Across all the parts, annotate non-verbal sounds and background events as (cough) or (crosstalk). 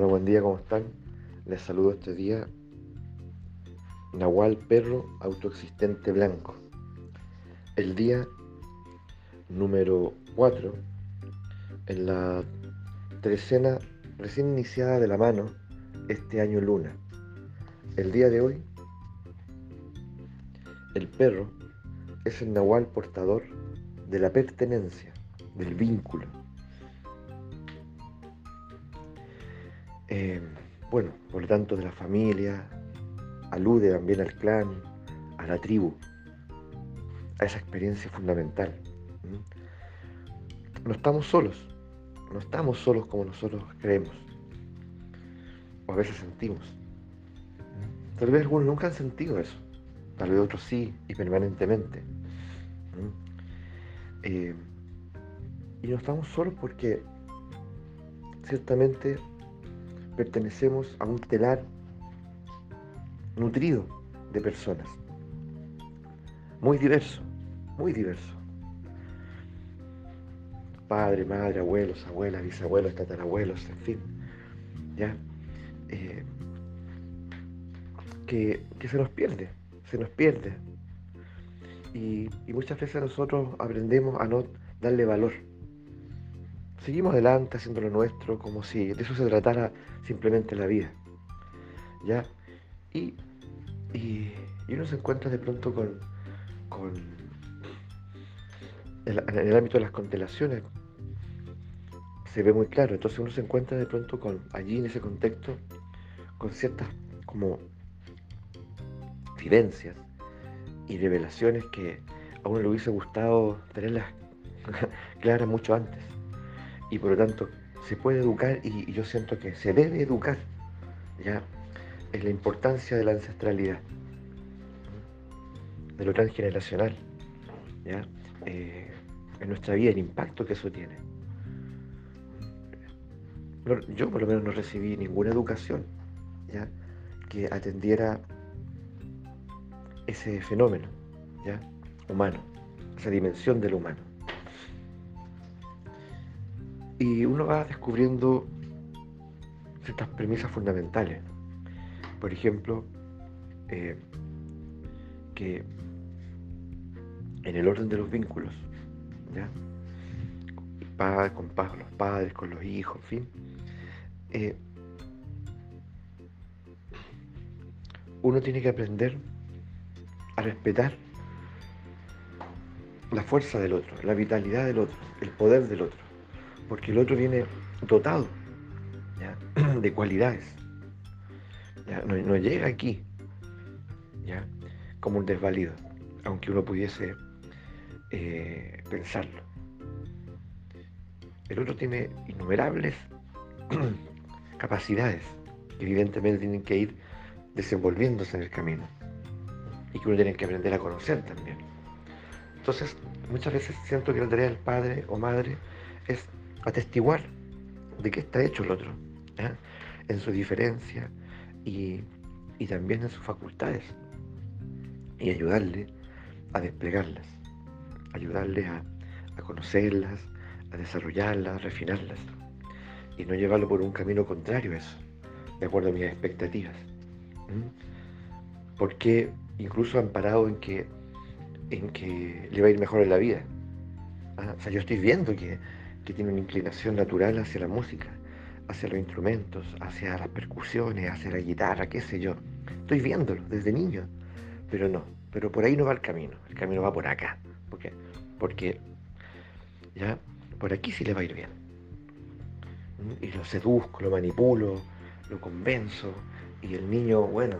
Hola, buen día, ¿cómo están? Les saludo este día. Nahual Perro Autoexistente Blanco. El día número 4 en la trecena recién iniciada de la mano este año luna. El día de hoy, el perro es el nahual portador de la pertenencia, del vínculo. Eh, bueno, por lo tanto, de la familia, alude también al clan, a la tribu, a esa experiencia fundamental. No estamos solos, no estamos solos como nosotros creemos, o a veces sentimos. Tal vez algunos nunca han sentido eso, tal vez otros sí y permanentemente. Eh, y no estamos solos porque ciertamente pertenecemos a un telar nutrido de personas, muy diverso, muy diverso. Padre, madre, abuelos, abuelas, bisabuelos, tatarabuelos, en fin, ¿ya? Eh, que, se nos pierde, se nos pierde. Y, y muchas veces nosotros aprendemos a no darle valor seguimos adelante haciendo lo nuestro como si de eso se tratara simplemente la vida. ¿Ya? Y, uno se encuentra de pronto con, con en el ámbito de las constelaciones, se ve muy claro. Entonces uno se encuentra de pronto con allí en ese contexto con ciertas como vivencias y revelaciones que a uno le hubiese gustado tenerlas (laughs) claras mucho antes y por lo tanto se puede educar y, yo siento que se debe educar ya en la importancia de la ancestralidad, de lo transgeneracional, ¿ya? Eh, en nuestra vida, el impacto que eso tiene. yo por lo menos no recibí ninguna educación ¿ya? que atendiera ese fenómeno ¿ya? humano, esa dimensión del humano. Y uno va descubriendo ciertas premisas fundamentales. Por ejemplo, eh, que en el orden de los vínculos, ¿ya? con los padres, con los hijos, en fin, eh, uno tiene que aprender a respetar la fuerza del otro, la vitalidad del otro, el poder del otro porque el otro viene dotado (clears throat) de cualidades. No, llega aquí ¿ya? como un desvalido, aunque uno pudiese eh, pensarlo. El otro tiene innumerables (clears throat) capacidades que evidentemente tienen que ir desenvolviéndose en el camino y que uno tiene que aprender a conocer también. Entonces, muchas veces siento que la tarea del padre o madre es atestiguar de qué está hecho el otro, en su diferencia y, también en sus facultades, y ayudarle a desplegarlas, ayudarle a, conocerlas, a desarrollarlas, a refinarlas, y no llevarlo por un camino contrario a eso, de acuerdo a mis expectativas. Porque incluso amparado en que, en que le va a ir mejor en la vida. ¿ah? O sea, yo estoy viendo que que tiene una inclinación natural hacia la música, hacia los instrumentos, hacia las percusiones, hacia la guitarra, qué sé yo. Estoy viéndolo desde niño, pero no, pero por ahí no va el camino, el camino va por acá, porque, porque ya por aquí sí le va a ir bien. Y lo seduzco, lo manipulo, lo convenzo, y el niño, bueno,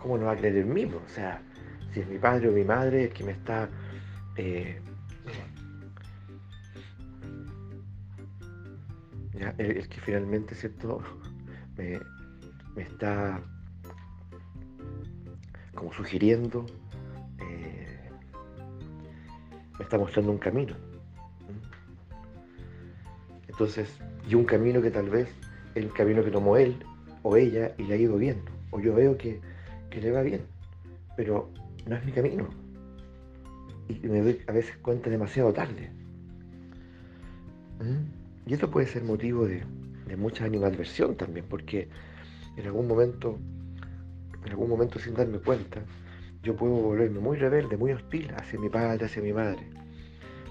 ¿cómo no va a creer en mí? O sea, si es mi padre o mi madre el que me está eh, El, que finalmente, ¿cierto? (laughs) Me, está como sugiriendo, eh, me está mostrando un camino. Entonces, y un camino que tal vez el camino que tomó él o ella y le ha ido bien, o yo veo que, le va bien, pero no es mi camino. Y me doy a veces cuenta demasiado tarde. ¿Mm? Y esto puede ser motivo de, de mucha animadversión también, porque en algún momento, en algún momento sin darme cuenta, yo puedo volverme muy rebelde, muy hostil hacia mi padre, hacia mi madre.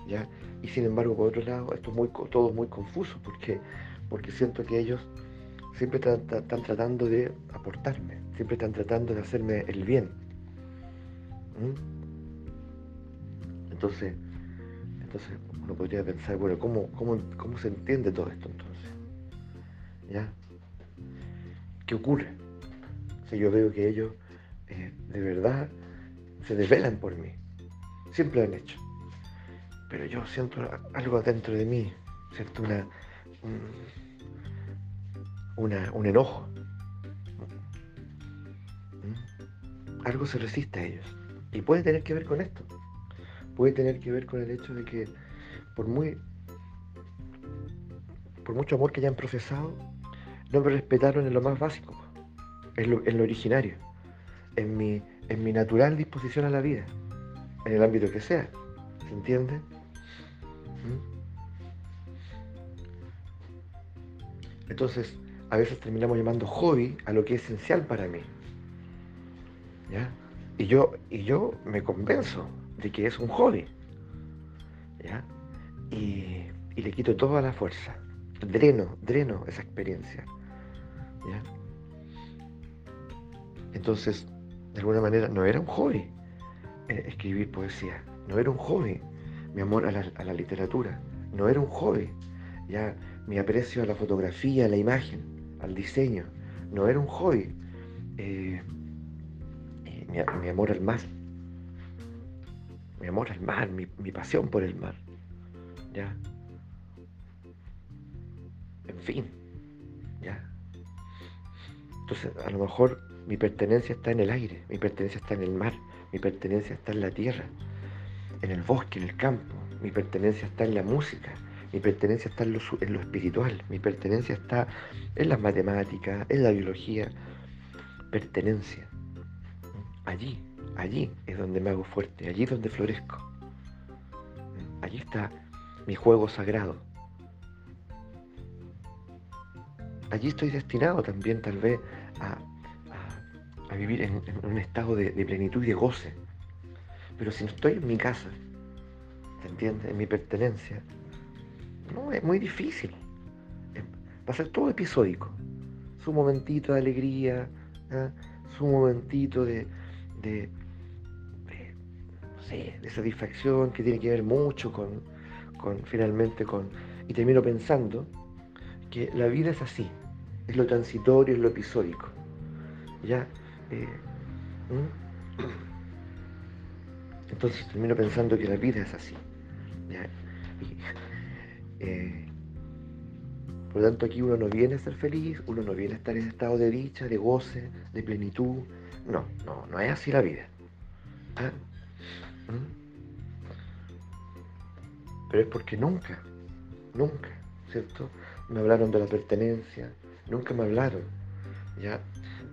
¿ya? Y sin embargo, por otro lado, esto es muy, todo muy confuso, porque, porque siento que ellos siempre están, tratando de aportarme, siempre están tratando de hacerme el bien. Entonces, entonces uno podría pensar, bueno, ¿cómo, cómo, se entiende todo esto entonces? ¿Ya? ¿Qué ocurre? Si yo veo que ellos eh, de verdad se desvelan por mí, siempre lo han hecho. Pero yo siento algo dentro de mí, siento una, un enojo. ¿Mm? Algo se resiste a ellos. Y puede tener que ver con esto. Puede tener que ver con el hecho de que por muy por mucho amor que hayan profesado, no me respetaron en lo más básico, en lo, en lo originario, en mi, en mi natural disposición a la vida, en el ámbito que sea. ¿Se entiende? ¿Mm? Entonces, a veces terminamos llamando hobby a lo que es esencial para mí. ¿Ya? Y yo, y yo me convenzo de que es un hobby. ¿Ya? Y, le quito toda la fuerza. Dreno, dreno esa experiencia. ¿Ya? Entonces, de alguna manera, no era un hobby eh, escribir poesía. No era un hobby mi amor a la, literatura. No era un hobby. Ya mi aprecio a la fotografía, a la imagen al diseño. No era un hobby. Eh, mi, amor al mar. Mi amor al mar, mi, pasión por el mar. ¿Ya? En fin. ¿Ya? Entonces, a lo mejor mi pertenencia está en el aire, mi pertenencia está en el mar, mi pertenencia está en la tierra, en el bosque, en el campo, mi pertenencia está en la música, mi pertenencia está en lo, espiritual, mi pertenencia está en las matemáticas, en la biología. Pertenencia. Allí, allí es donde me hago fuerte, allí es donde florezco. Allí está mi juego sagrado. Allí estoy destinado también tal vez a, vivir en, un estado de, plenitud y de goce. Pero si no estoy en mi casa, ¿te entiendes? En mi pertenencia, no, es muy difícil. Va a ser todo episódico. Su momentito de alegría, ¿ah? su momentito de, de satisfacción que tiene que ver mucho con, con, finalmente con... Y termino pensando que la vida es así, es lo transitorio, es lo episódico. ¿Ya? Eh, Entonces termino pensando que la vida es así. Eh, por lo tanto, aquí uno no viene a ser feliz, uno no viene a estar en estado de dicha, de goce, de plenitud. No, no, no es así la vida. ¿Ah? Pero es porque nunca, nunca, ¿cierto? Me hablaron de la pertenencia, nunca me hablaron, ¿ya?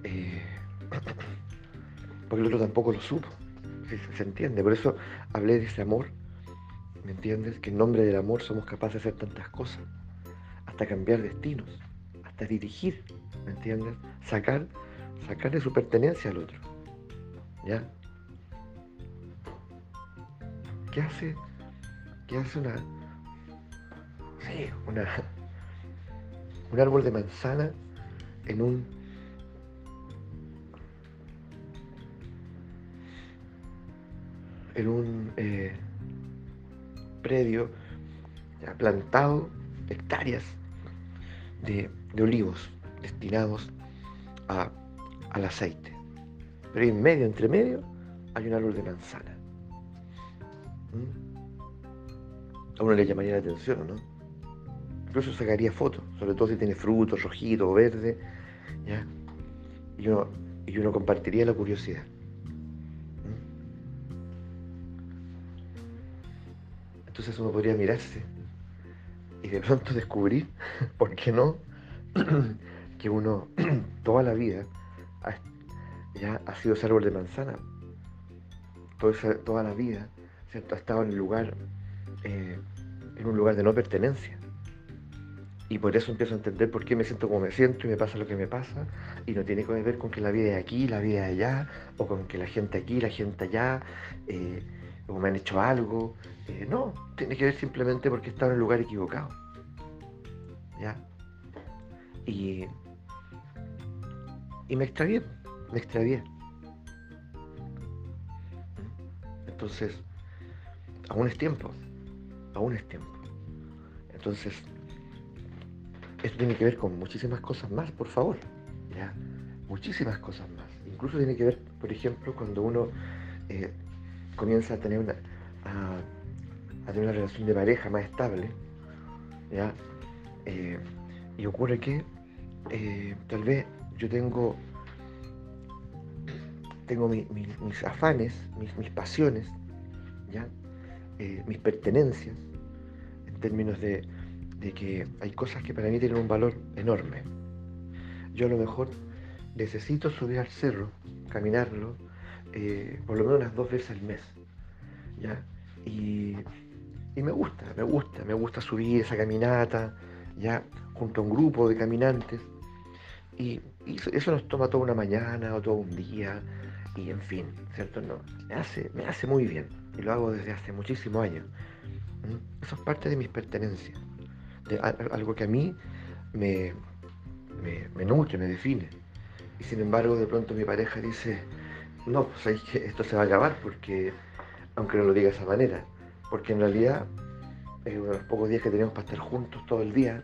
Eh, (clears throat) porque el otro tampoco lo supo, se entiende? Por eso hablé de ese amor ¿Me entiendes? Que en nombre del amor somos capaces de hacer tantas cosas, hasta cambiar destinos, hasta dirigir, ¿me entiendes? Sacar, sacarle su pertenencia al otro. ¿Ya? ¿Qué hace? ¿Qué hace una. Sí, una. Un árbol de manzana en un. En un. Eh, predio plantado hectáreas de, olivos destinados al aceite. Pero en medio, entre medio, hay un árbol de manzana. ¿Mm? A uno le llamaría la atención, ¿no? Incluso sacaría fotos, sobre todo si tiene frutos, rojito o verde, Y uno, y uno compartiría la curiosidad. Entonces uno podría mirarse y de pronto (laughs) descubrir, ¿por qué no? (clears throat) que uno (clears throat) toda la vida ha, ya ha sido ese árbol de manzana. Toda, la vida ha estado en, lugar, eh, en un lugar de no pertenencia. Y por eso empiezo a entender por qué me siento como me siento y me pasa lo que me pasa. Y no tiene que ver con que la vida es aquí, la vida es allá, o con que la gente aquí, la gente allá, eh, o me han hecho algo. Eh, no, tiene que ver simplemente porque he estado en el lugar equivocado. ¿Ya? Y, y me extravié, me extravié. Entonces, aún es tiempo, aún es tiempo. Entonces, esto tiene que ver con muchísimas cosas más, por favor. ¿ya? Muchísimas cosas más. Incluso tiene que ver, por ejemplo, cuando uno eh, comienza a tener una, a, tener una relación de pareja más estable, ¿ya? Eh, y ocurre que eh, tal vez yo tengo, tengo mis afanes, mis, mis pasiones, ¿ya? mis pertenencias, en términos de, de que hay cosas que para mí tienen un valor enorme. Yo a lo mejor necesito subir al cerro, caminarlo, eh, por lo menos unas dos veces al mes. ¿ya? Y, me gusta, me gusta, me gusta subir esa caminata, ya junto a un grupo de caminantes. Y, eso nos toma toda una mañana o todo un día, y en fin, ¿cierto? No, me hace, me hace muy bien, y lo hago desde hace muchísimos años. Eso es parte de mis pertenencias algo que a mí me, me, nutre, me define. Y sin embargo, de pronto mi pareja dice, no, pues que esto se va a acabar porque, aunque no lo diga de esa manera, porque en realidad es uno de los pocos días que tenemos para estar juntos todo el día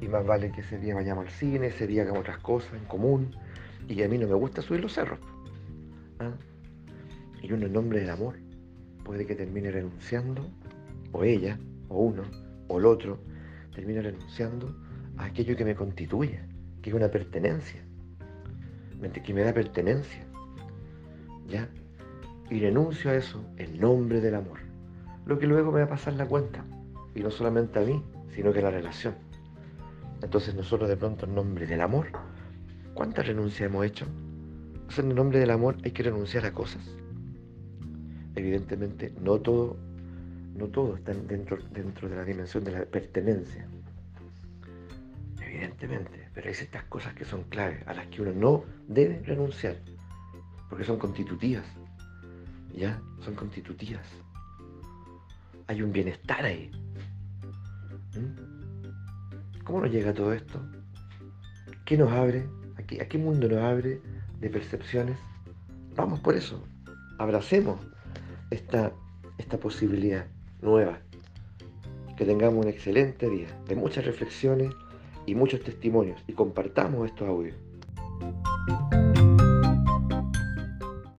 y más vale que ese día vayamos al cine, ese día hagamos otras cosas en común y a mí no me gusta subir los cerros. ¿ah? Y uno en nombre del amor puede que termine renunciando, o ella, o uno, o el otro, termino renunciando a aquello que me constituye, que es una pertenencia, que me da pertenencia. ¿Ya? Y renuncio a eso en nombre del amor. Lo que luego me va a pasar la cuenta. Y no solamente a mí, sino que a la relación. Entonces nosotros de pronto en nombre del amor, ¿cuántas renuncias hemos hecho? en nombre del amor hay que renunciar a cosas. Evidentemente no todo no todo está dentro, dentro de la dimensión de la pertenencia. Evidentemente, pero hay ciertas cosas que son claves, a las que uno no debe renunciar, porque son constitutivas. ¿Ya? Son constitutivas. Hay un bienestar ahí. ¿Mm? ¿Cómo nos llega todo esto? ¿Qué nos abre? ¿A qué, ¿A qué mundo nos abre de percepciones? Vamos por eso. Abracemos esta, esta posibilidad nueva. Que tengamos un excelente día de muchas reflexiones y muchos testimonios y compartamos estos audios.